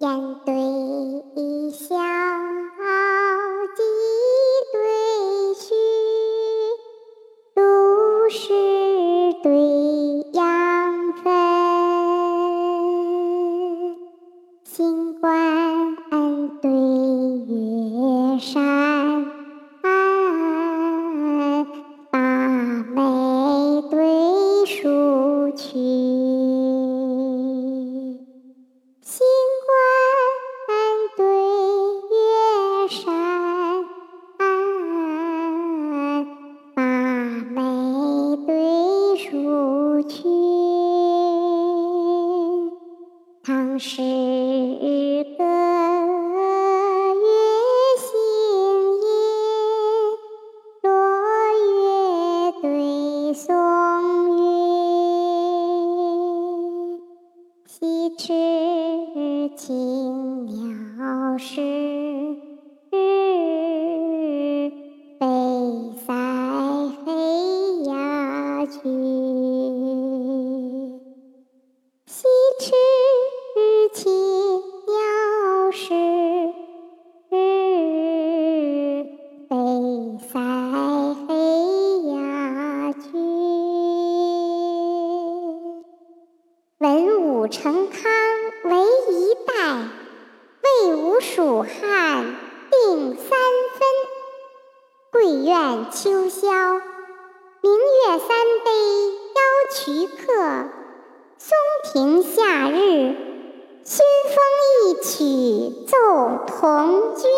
雁对笑，去，唐诗歌，月星夜，落月对松云，西池青鸟陈康为一代，魏吴蜀汉定三分。桂苑秋宵，明月三杯邀渠客。松庭夏日，熏风一曲奏童军。